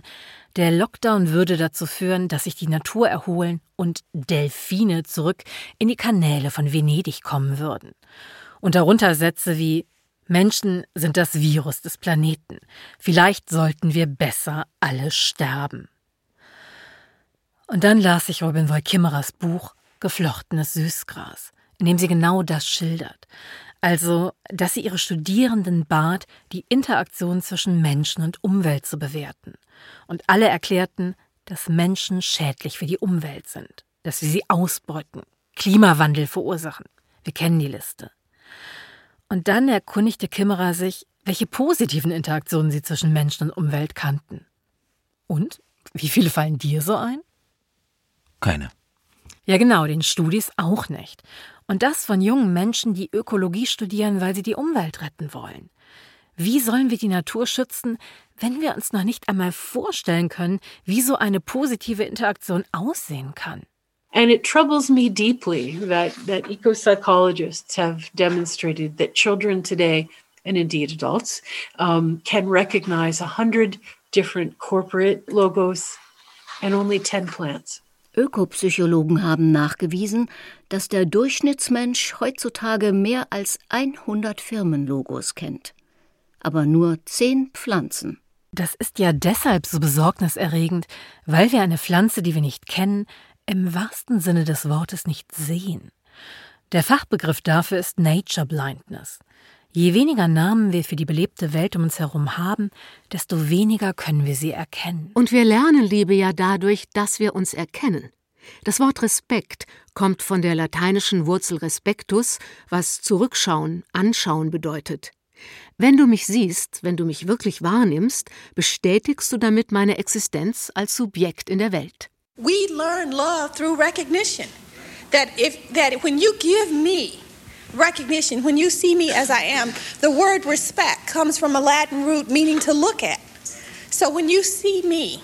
der Lockdown würde dazu führen, dass sich die Natur erholen und Delfine zurück in die Kanäle von Venedig kommen würden. Und darunter Sätze wie Menschen sind das Virus des Planeten. Vielleicht sollten wir besser alle sterben. Und dann las ich Robin Woll-Kimmerers Buch Geflochtenes Süßgras, in dem sie genau das schildert. Also, dass sie ihre Studierenden bat, die Interaktion zwischen Menschen und Umwelt zu bewerten. Und alle erklärten, dass Menschen schädlich für die Umwelt sind, dass wir sie ausbeuten, Klimawandel verursachen. Wir kennen die Liste. Und dann erkundigte Kimmerer sich, welche positiven Interaktionen sie zwischen Menschen und Umwelt kannten. Und? Wie viele fallen dir so ein? Keine. Ja, genau, den Studis auch nicht. Und das von jungen Menschen, die Ökologie studieren, weil sie die Umwelt retten wollen. Wie sollen wir die Natur schützen, wenn wir uns noch nicht einmal vorstellen können, wie so eine positive Interaktion aussehen kann? And it troubles me deeply that, that eco psychologists have demonstrated that children today, and indeed adults, um, can recognize a hundred different corporate logos and only 10 plants. Ökopsychologen haben nachgewiesen, dass der Durchschnittsmensch heutzutage mehr als 100 Firmenlogos kennt, aber nur 10 Pflanzen. Das ist ja deshalb so besorgniserregend, weil wir eine Pflanze, die wir nicht kennen, im wahrsten Sinne des Wortes nicht sehen. Der Fachbegriff dafür ist Nature Blindness. Je weniger Namen wir für die belebte Welt um uns herum haben, desto weniger können wir sie erkennen. Und wir lernen Liebe ja dadurch, dass wir uns erkennen. Das Wort Respekt kommt von der lateinischen Wurzel respectus, was zurückschauen, anschauen bedeutet. Wenn du mich siehst, wenn du mich wirklich wahrnimmst, bestätigst du damit meine Existenz als Subjekt in der Welt. We learn love through recognition. That if that when you give me recognition. When you see me as I am, the word respect comes from a Latin root meaning to look at. So when you see me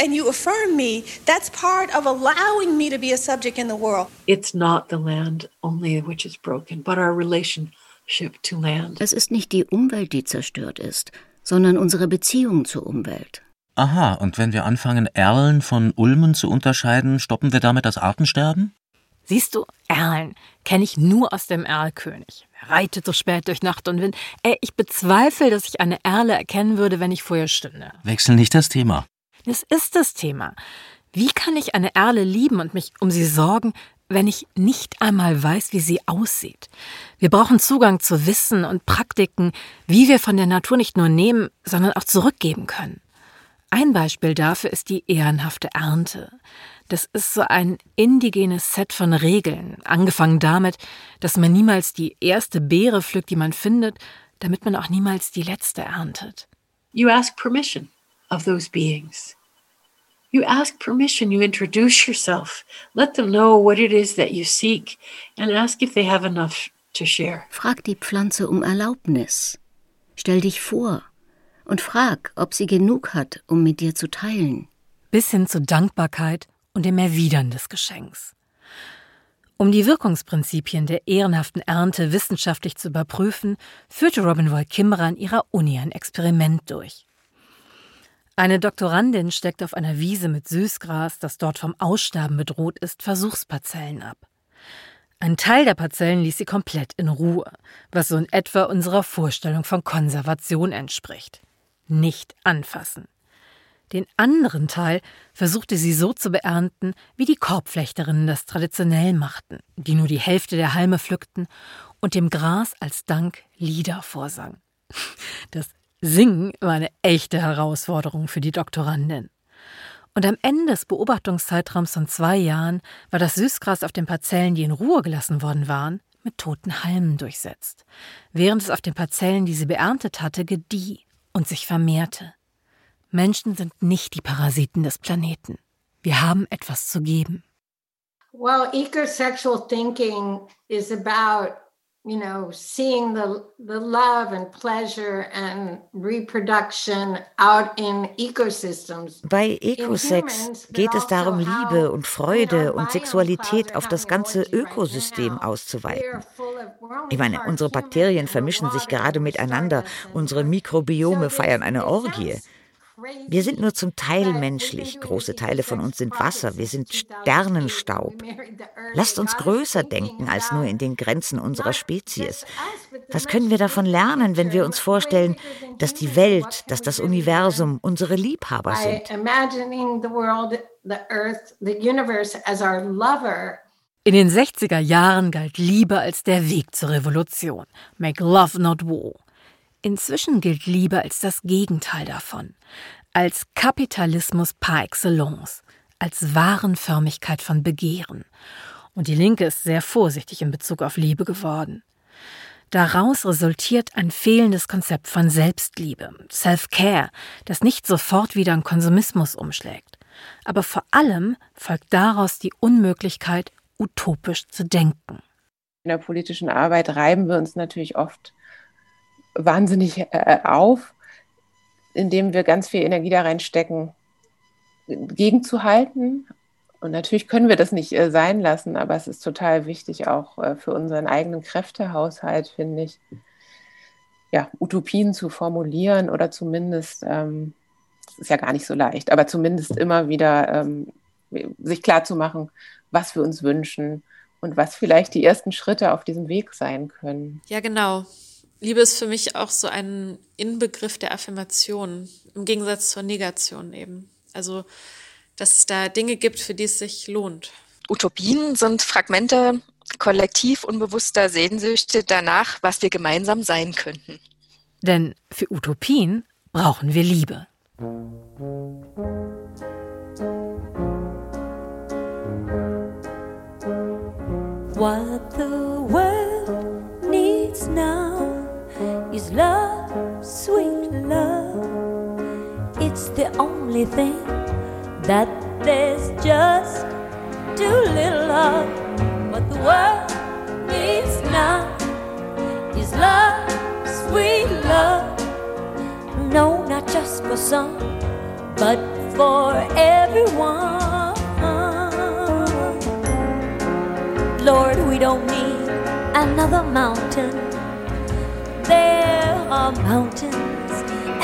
and you affirm me, that's part of allowing me to be a subject in the world. It's not the land only which is broken, but our relationship to land. Es ist nicht die Umwelt, die zerstört ist, sondern unsere Beziehung zur Umwelt. Aha, und wenn wir anfangen, Erlen von Ulmen zu unterscheiden, stoppen wir damit das Artensterben? Siehst du, Erlen kenne ich nur aus dem Erlkönig. Er reitet so spät durch Nacht und Wind. Ey, ich bezweifle, dass ich eine Erle erkennen würde, wenn ich vor ihr stünde. Wechsel nicht das Thema. Das ist das Thema. Wie kann ich eine Erle lieben und mich um sie sorgen, wenn ich nicht einmal weiß, wie sie aussieht? Wir brauchen Zugang zu Wissen und Praktiken, wie wir von der Natur nicht nur nehmen, sondern auch zurückgeben können. Ein Beispiel dafür ist die ehrenhafte Ernte. Das ist so ein indigenes Set von Regeln, angefangen damit, dass man niemals die erste Beere pflückt, die man findet, damit man auch niemals die letzte erntet. You ask permission of those beings. You ask permission, you introduce yourself, let them know what it is that you seek, and ask if they have enough to share. Frag die Pflanze um Erlaubnis. Stell dich vor und frag, ob sie genug hat, um mit dir zu teilen. Bis hin zur Dankbarkeit und dem Erwidern des Geschenks. Um die Wirkungsprinzipien der ehrenhaften Ernte wissenschaftlich zu überprüfen, führte Robin Wall Kimmerer an ihrer Uni ein Experiment durch. Eine Doktorandin steckt auf einer Wiese mit Süßgras, das dort vom Aussterben bedroht ist, Versuchsparzellen ab. Ein Teil der Parzellen ließ sie komplett in Ruhe, was so in etwa unserer Vorstellung von Konservation entspricht. Nicht anfassen. Den anderen Teil versuchte sie so zu beernten, wie die Korbflechterinnen das traditionell machten, die nur die Hälfte der Halme pflückten und dem Gras als Dank Lieder vorsangen. Das Singen war eine echte Herausforderung für die Doktorandin. Und am Ende des Beobachtungszeitraums von zwei Jahren war das Süßgras auf den Parzellen, die in Ruhe gelassen worden waren, mit toten Halmen durchsetzt, während es auf den Parzellen, die sie beerntet hatte, gedieh und sich vermehrte. Menschen sind nicht die Parasiten des Planeten. Wir haben etwas zu geben. Well, ecosexual thinking is about, you know, seeing the, the love and pleasure and reproduction out in ecosystems. Bei Ecosex geht es darum, Liebe und Freude und Sexualität auf das ganze Ökosystem auszuweiten. Ich meine, unsere Bakterien vermischen sich gerade miteinander, unsere Mikrobiome feiern eine Orgie. Wir sind nur zum Teil menschlich. Große Teile von uns sind Wasser. Wir sind Sternenstaub. Lasst uns größer denken als nur in den Grenzen unserer Spezies. Was können wir davon lernen, wenn wir uns vorstellen, dass die Welt, dass das Universum unsere Liebhaber sind? In den 60er Jahren galt Liebe als der Weg zur Revolution. Make love not war. Inzwischen gilt Liebe als das Gegenteil davon, als Kapitalismus par excellence, als Warenförmigkeit von Begehren. Und die Linke ist sehr vorsichtig in Bezug auf Liebe geworden. Daraus resultiert ein fehlendes Konzept von Selbstliebe, Self-Care, das nicht sofort wieder in Konsumismus umschlägt. Aber vor allem folgt daraus die Unmöglichkeit, utopisch zu denken. In der politischen Arbeit reiben wir uns natürlich oft wahnsinnig äh, auf, indem wir ganz viel Energie da reinstecken, gegenzuhalten. Und natürlich können wir das nicht äh, sein lassen, aber es ist total wichtig, auch äh, für unseren eigenen Kräftehaushalt, finde ich, ja, Utopien zu formulieren oder zumindest, ähm, das ist ja gar nicht so leicht, aber zumindest immer wieder ähm, sich klarzumachen, was wir uns wünschen und was vielleicht die ersten Schritte auf diesem Weg sein können. Ja, genau. Liebe ist für mich auch so ein Inbegriff der Affirmation, im Gegensatz zur Negation eben. Also, dass es da Dinge gibt, für die es sich lohnt. Utopien sind Fragmente kollektiv unbewusster Sehnsüchte danach, was wir gemeinsam sein könnten. Denn für Utopien brauchen wir Liebe. What the world needs now is love, sweet love. It's the only thing that there's just too little of. But the world needs now is love, sweet love. No, not just for some, but for everyone. Lord, we don't need another mountain there are mountains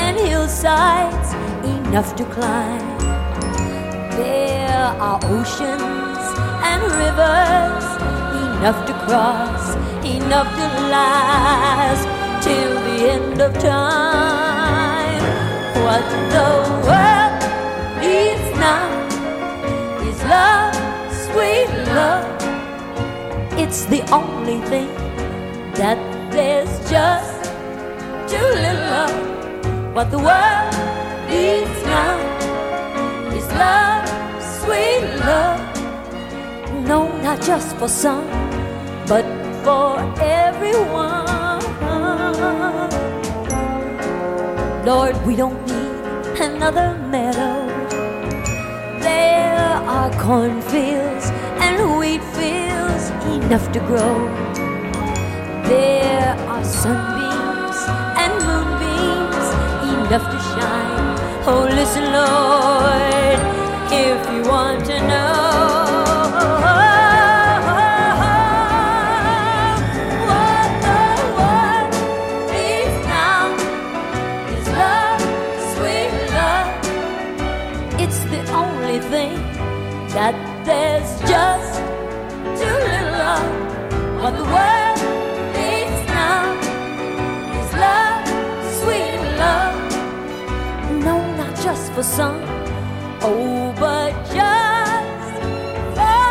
and hillsides enough to climb. There are oceans and rivers enough to cross, enough to last till the end of time. What the world needs now is love, sweet love. It's the only thing that there's just little of. What the world needs now is love, sweet love. No, not just for some, but for everyone. Lord, we don't need another meadow. There are cornfields and wheat fields enough to grow. There are sunbeams to shine. Oh, listen, Lord, if you want to know. Some, oh, but just for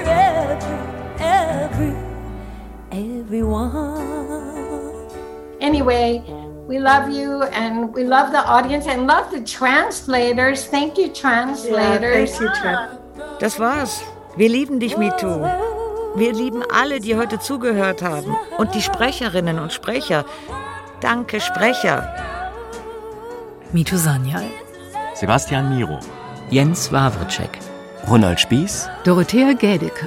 every, every, everyone. Anyway, we love you and we love the audience and love the translators. Thank you, translators. Das war's. Wir lieben dich, MeToo. Wir lieben alle, die heute zugehört haben. Und die Sprecherinnen und Sprecher. Danke, Sprecher. MeToo Sanyal. Sebastian Miro. Jens Wawritschek. Ronald Spieß. Dorothea Gädeke.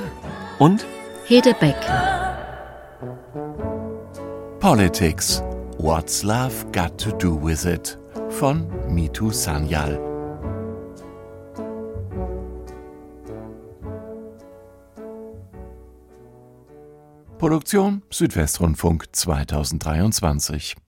Und Hede Beck. Politics. What's Love Got to Do With It? von Mitu Sanyal. Produktion Südwestrundfunk 2023